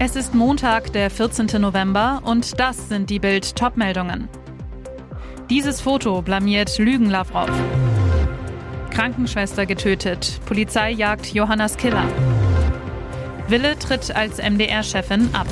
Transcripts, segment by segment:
Es ist Montag, der 14. November und das sind die Bild Topmeldungen. Dieses Foto blamiert Lügen Lavrov. Krankenschwester getötet. Polizei jagt Johannas Killer. Wille tritt als MDR-Chefin ab.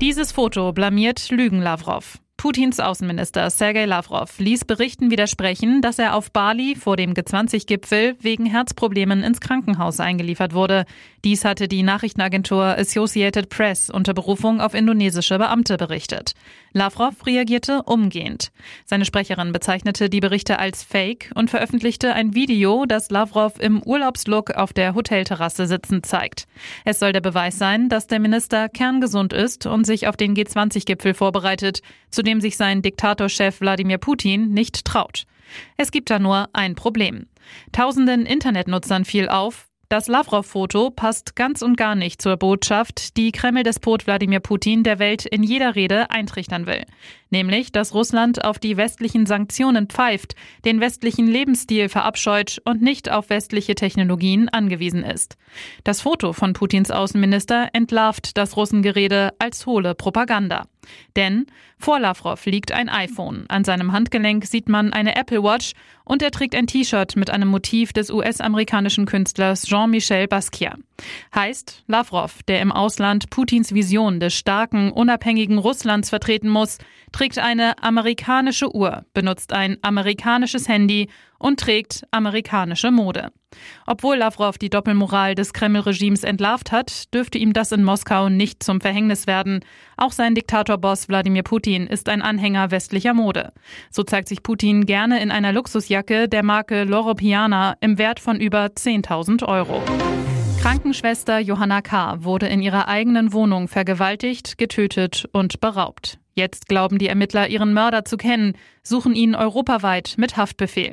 Dieses Foto blamiert Lügen Lavrov. Putins Außenminister Sergei Lavrov ließ Berichten widersprechen, dass er auf Bali vor dem G20-Gipfel wegen Herzproblemen ins Krankenhaus eingeliefert wurde. Dies hatte die Nachrichtenagentur Associated Press unter Berufung auf indonesische Beamte berichtet. Lavrov reagierte umgehend. Seine Sprecherin bezeichnete die Berichte als Fake und veröffentlichte ein Video, das Lavrov im Urlaubslook auf der Hotelterrasse sitzend zeigt. Es soll der Beweis sein, dass der Minister kerngesund ist und sich auf den G20-Gipfel vorbereitet, zu dem sich sein Diktatorchef Wladimir Putin nicht traut. Es gibt da nur ein Problem. Tausenden Internetnutzern fiel auf, das Lavrov-Foto passt ganz und gar nicht zur Botschaft, die Kreml-Despot Wladimir Putin der Welt in jeder Rede eintrichtern will. Nämlich, dass Russland auf die westlichen Sanktionen pfeift, den westlichen Lebensstil verabscheut und nicht auf westliche Technologien angewiesen ist. Das Foto von Putins Außenminister entlarvt das Russengerede als hohle Propaganda. Denn vor Lavrov liegt ein iPhone. An seinem Handgelenk sieht man eine Apple Watch und er trägt ein T-Shirt mit einem Motiv des US-amerikanischen Künstlers Jean-Michel Basquiat. Heißt, Lavrov, der im Ausland Putins Vision des starken, unabhängigen Russlands vertreten muss, trägt eine amerikanische Uhr, benutzt ein amerikanisches Handy und trägt amerikanische Mode. Obwohl Lavrov die Doppelmoral des Kreml-Regimes entlarvt hat, dürfte ihm das in Moskau nicht zum Verhängnis werden. Auch sein Diktatorboss Wladimir Putin ist ein Anhänger westlicher Mode. So zeigt sich Putin gerne in einer Luxusjacke der Marke Loro Piana im Wert von über 10.000 Euro. Krankenschwester Johanna K. wurde in ihrer eigenen Wohnung vergewaltigt, getötet und beraubt. Jetzt glauben die Ermittler ihren Mörder zu kennen, suchen ihn europaweit mit Haftbefehl.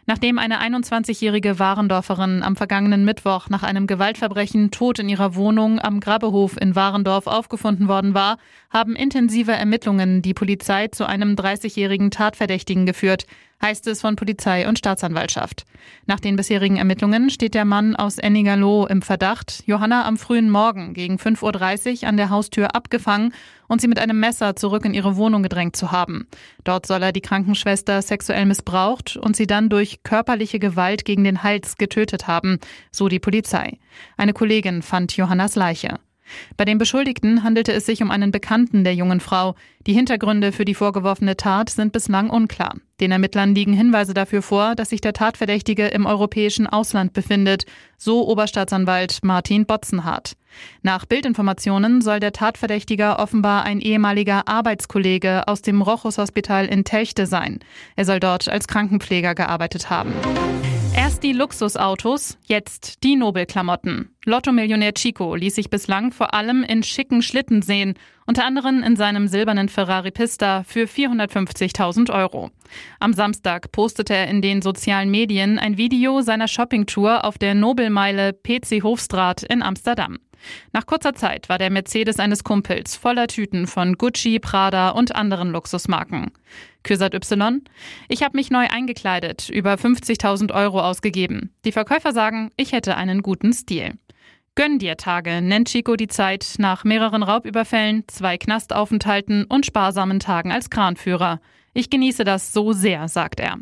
Nachdem eine 21-jährige Warendorferin am vergangenen Mittwoch nach einem Gewaltverbrechen tot in ihrer Wohnung am Grabbehof in Warendorf aufgefunden worden war, haben intensive Ermittlungen die Polizei zu einem 30-jährigen Tatverdächtigen geführt, heißt es von Polizei und Staatsanwaltschaft. Nach den bisherigen Ermittlungen steht der Mann aus Ennigalow im Verdacht, Johanna am frühen Morgen gegen 5.30 Uhr an der Haustür abgefangen und sie mit einem Messer zurück in ihre Wohnung gedrängt zu haben. Dort soll er die Krankenschwester sexuell missbraucht und sie dann durch körperliche Gewalt gegen den Hals getötet haben, so die Polizei. Eine Kollegin fand Johannas Leiche. Bei den Beschuldigten handelte es sich um einen Bekannten der jungen Frau. Die Hintergründe für die vorgeworfene Tat sind bislang unklar. Den Ermittlern liegen Hinweise dafür vor, dass sich der Tatverdächtige im europäischen Ausland befindet, so Oberstaatsanwalt Martin Botzenhardt. Nach Bildinformationen soll der Tatverdächtiger offenbar ein ehemaliger Arbeitskollege aus dem Rochus Hospital in Telchte sein. Er soll dort als Krankenpfleger gearbeitet haben. Die Luxusautos, jetzt die Nobelklamotten. Lotto-Millionär Chico ließ sich bislang vor allem in schicken Schlitten sehen, unter anderem in seinem silbernen Ferrari Pista für 450.000 Euro. Am Samstag postete er in den sozialen Medien ein Video seiner Shoppingtour auf der Nobelmeile PC Hofstraat in Amsterdam. Nach kurzer Zeit war der Mercedes eines Kumpels voller Tüten von Gucci, Prada und anderen Luxusmarken. Kürsat Y. Ich habe mich neu eingekleidet, über 50.000 Euro ausgegeben. Die Verkäufer sagen, ich hätte einen guten Stil. Gönn dir Tage nennt Chico die Zeit nach mehreren Raubüberfällen, zwei Knastaufenthalten und sparsamen Tagen als Kranführer. Ich genieße das so sehr, sagt er.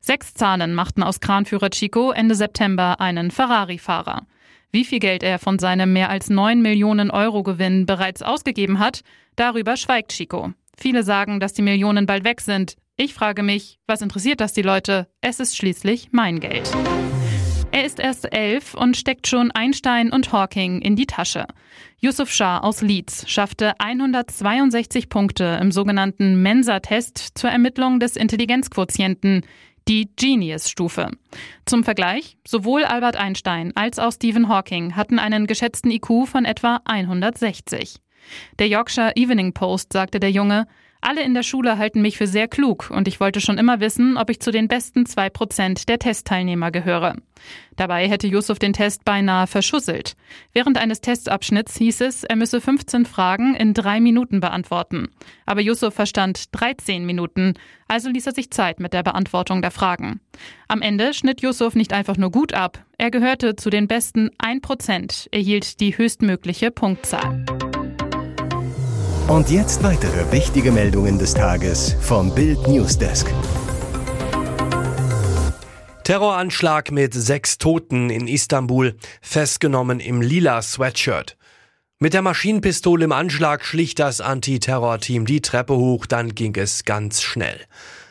Sechs Zahlen machten aus Kranführer Chico Ende September einen Ferrari-Fahrer. Wie viel Geld er von seinem mehr als 9 Millionen Euro Gewinn bereits ausgegeben hat, darüber schweigt Chico. Viele sagen, dass die Millionen bald weg sind. Ich frage mich, was interessiert das die Leute? Es ist schließlich mein Geld. Er ist erst elf und steckt schon Einstein und Hawking in die Tasche. Yusuf Shah aus Leeds schaffte 162 Punkte im sogenannten Mensa-Test zur Ermittlung des Intelligenzquotienten, die Genius-Stufe. Zum Vergleich, sowohl Albert Einstein als auch Stephen Hawking hatten einen geschätzten IQ von etwa 160. Der Yorkshire Evening Post sagte der Junge, alle in der Schule halten mich für sehr klug und ich wollte schon immer wissen, ob ich zu den besten zwei Prozent der Testteilnehmer gehöre. Dabei hätte Yusuf den Test beinahe verschusselt. Während eines Testabschnitts hieß es, er müsse 15 Fragen in drei Minuten beantworten. Aber Yusuf verstand 13 Minuten, also ließ er sich Zeit mit der Beantwortung der Fragen. Am Ende schnitt Yusuf nicht einfach nur gut ab, er gehörte zu den besten 1 Prozent, erhielt die höchstmögliche Punktzahl. Und jetzt weitere wichtige Meldungen des Tages vom Bild Newsdesk. Terroranschlag mit sechs Toten in Istanbul, festgenommen im lila Sweatshirt. Mit der Maschinenpistole im Anschlag schlich das Antiterrorteam die Treppe hoch, dann ging es ganz schnell.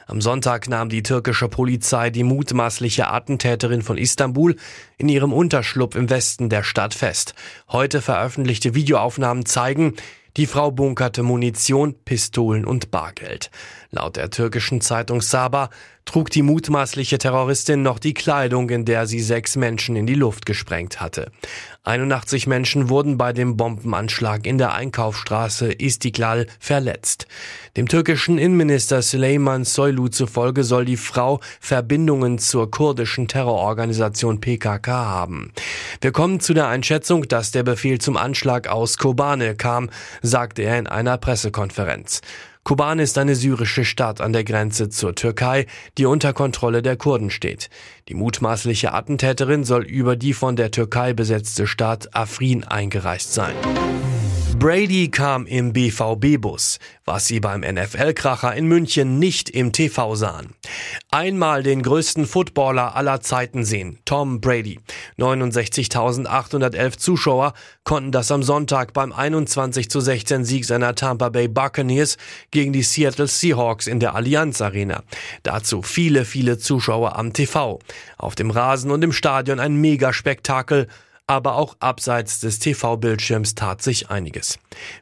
Am Sonntag nahm die türkische Polizei die mutmaßliche Attentäterin von Istanbul in ihrem Unterschlupf im Westen der Stadt fest. Heute veröffentlichte Videoaufnahmen zeigen, die Frau bunkerte Munition, Pistolen und Bargeld. Laut der türkischen Zeitung Saba trug die mutmaßliche Terroristin noch die Kleidung, in der sie sechs Menschen in die Luft gesprengt hatte. 81 Menschen wurden bei dem Bombenanschlag in der Einkaufsstraße Istiklal verletzt. Dem türkischen Innenminister Süleyman Soylu zufolge soll die Frau Verbindungen zur kurdischen Terrororganisation PKK haben. Wir kommen zu der Einschätzung, dass der Befehl zum Anschlag aus Kobane kam, sagte er in einer Pressekonferenz. Kobane ist eine syrische Stadt an der Grenze zur Türkei, die unter Kontrolle der Kurden steht. Die mutmaßliche Attentäterin soll über die von der Türkei besetzte Stadt Afrin eingereist sein. Brady kam im BVB-Bus, was sie beim NFL-Kracher in München nicht im TV sahen. Einmal den größten Footballer aller Zeiten sehen, Tom Brady. 69.811 Zuschauer konnten das am Sonntag beim 21 zu 16 Sieg seiner Tampa Bay Buccaneers gegen die Seattle Seahawks in der Allianz Arena. Dazu viele, viele Zuschauer am TV. Auf dem Rasen und im Stadion ein Megaspektakel aber auch abseits des TV-Bildschirms tat sich einiges.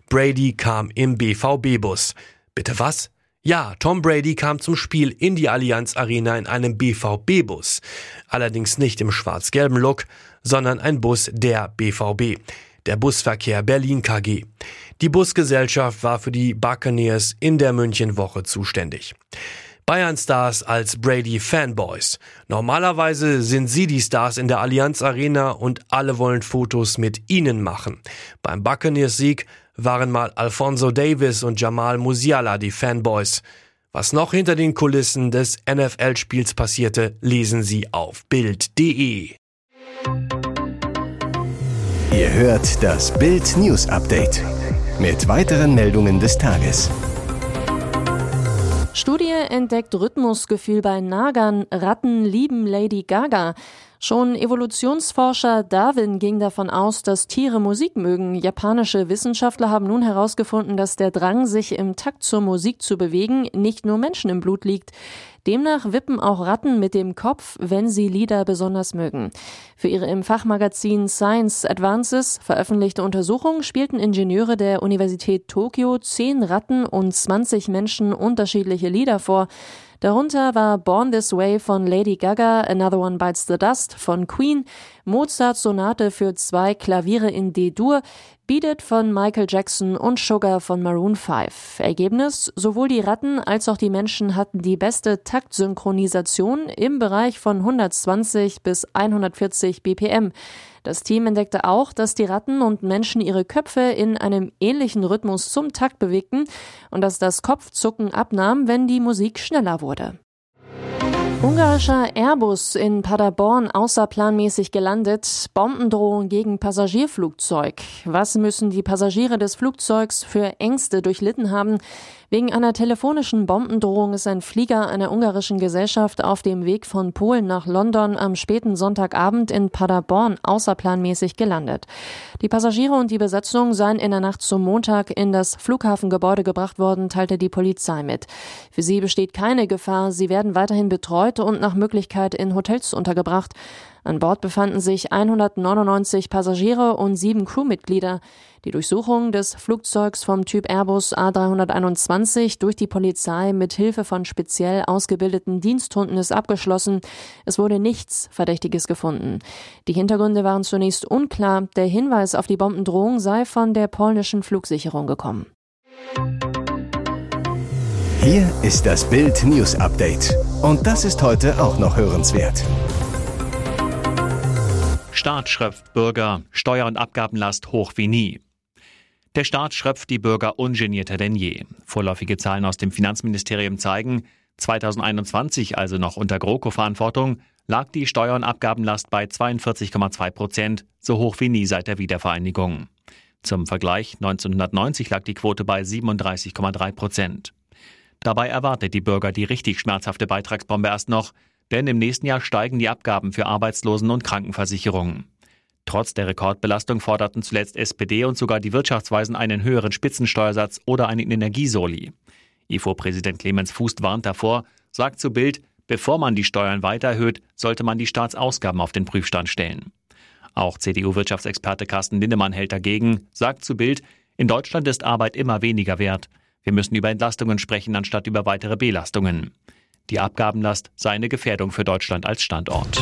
Brady kam im BVB-Bus. Bitte was? Ja, Tom Brady kam zum Spiel in die Allianz Arena in einem BVB-Bus. Allerdings nicht im schwarz-gelben Look, sondern ein Bus der BVB. Der Busverkehr Berlin KG. Die Busgesellschaft war für die Buccaneers in der Münchenwoche zuständig. Bayern-Stars als Brady-Fanboys. Normalerweise sind sie die Stars in der Allianz Arena und alle wollen Fotos mit ihnen machen. Beim Buccaneers-Sieg waren mal Alfonso Davis und Jamal Musiala die Fanboys. Was noch hinter den Kulissen des NFL-Spiels passierte, lesen Sie auf Bild.de. Ihr hört das Bild News Update mit weiteren Meldungen des Tages. Studie entdeckt Rhythmusgefühl bei Nagern. Ratten lieben Lady Gaga. Schon Evolutionsforscher Darwin ging davon aus, dass Tiere Musik mögen. Japanische Wissenschaftler haben nun herausgefunden, dass der Drang, sich im Takt zur Musik zu bewegen, nicht nur Menschen im Blut liegt. Demnach wippen auch Ratten mit dem Kopf, wenn sie Lieder besonders mögen. Für ihre im Fachmagazin Science Advances veröffentlichte Untersuchung spielten Ingenieure der Universität Tokio zehn Ratten und 20 Menschen unterschiedliche Lieder vor. Darunter war Born This Way von Lady Gaga, Another One Bites the Dust von Queen, Mozarts Sonate für zwei Klaviere in D-Dur, Beat It von Michael Jackson und Sugar von Maroon 5. Ergebnis, sowohl die Ratten als auch die Menschen hatten die beste Taktsynchronisation im Bereich von 120 bis 140 BPM. Das Team entdeckte auch, dass die Ratten und Menschen ihre Köpfe in einem ähnlichen Rhythmus zum Takt bewegten und dass das Kopfzucken abnahm, wenn die Musik schneller wurde. Ungarischer Airbus in Paderborn außerplanmäßig gelandet. Bombendrohung gegen Passagierflugzeug. Was müssen die Passagiere des Flugzeugs für Ängste durchlitten haben? Wegen einer telefonischen Bombendrohung ist ein Flieger einer ungarischen Gesellschaft auf dem Weg von Polen nach London am späten Sonntagabend in Paderborn außerplanmäßig gelandet. Die Passagiere und die Besatzung seien in der Nacht zum Montag in das Flughafengebäude gebracht worden, teilte die Polizei mit. Für sie besteht keine Gefahr, sie werden weiterhin betreut und nach Möglichkeit in Hotels untergebracht. An Bord befanden sich 199 Passagiere und sieben Crewmitglieder. Die Durchsuchung des Flugzeugs vom Typ Airbus A321 durch die Polizei mit Hilfe von speziell ausgebildeten Diensthunden ist abgeschlossen. Es wurde nichts Verdächtiges gefunden. Die Hintergründe waren zunächst unklar. Der Hinweis auf die Bombendrohung sei von der polnischen Flugsicherung gekommen. Hier ist das Bild News Update. Und das ist heute auch noch hörenswert. Staat schröpft Bürger, Steuer- und Abgabenlast hoch wie nie. Der Staat schröpft die Bürger ungenierter denn je. Vorläufige Zahlen aus dem Finanzministerium zeigen, 2021, also noch unter GroKo-Verantwortung, lag die Steuer- und Abgabenlast bei 42,2 Prozent, so hoch wie nie seit der Wiedervereinigung. Zum Vergleich, 1990 lag die Quote bei 37,3 Prozent. Dabei erwartet die Bürger die richtig schmerzhafte Beitragsbombe erst noch, denn im nächsten Jahr steigen die Abgaben für Arbeitslosen- und Krankenversicherungen. Trotz der Rekordbelastung forderten zuletzt SPD und sogar die Wirtschaftsweisen einen höheren Spitzensteuersatz oder einen Energiesoli. IFO-Präsident Clemens Fuß warnt davor, sagt zu Bild, bevor man die Steuern weiter erhöht, sollte man die Staatsausgaben auf den Prüfstand stellen. Auch CDU-Wirtschaftsexperte Carsten Lindemann hält dagegen, sagt zu Bild, in Deutschland ist Arbeit immer weniger wert. Wir müssen über Entlastungen sprechen, anstatt über weitere Belastungen. Die Abgabenlast sei eine Gefährdung für Deutschland als Standort.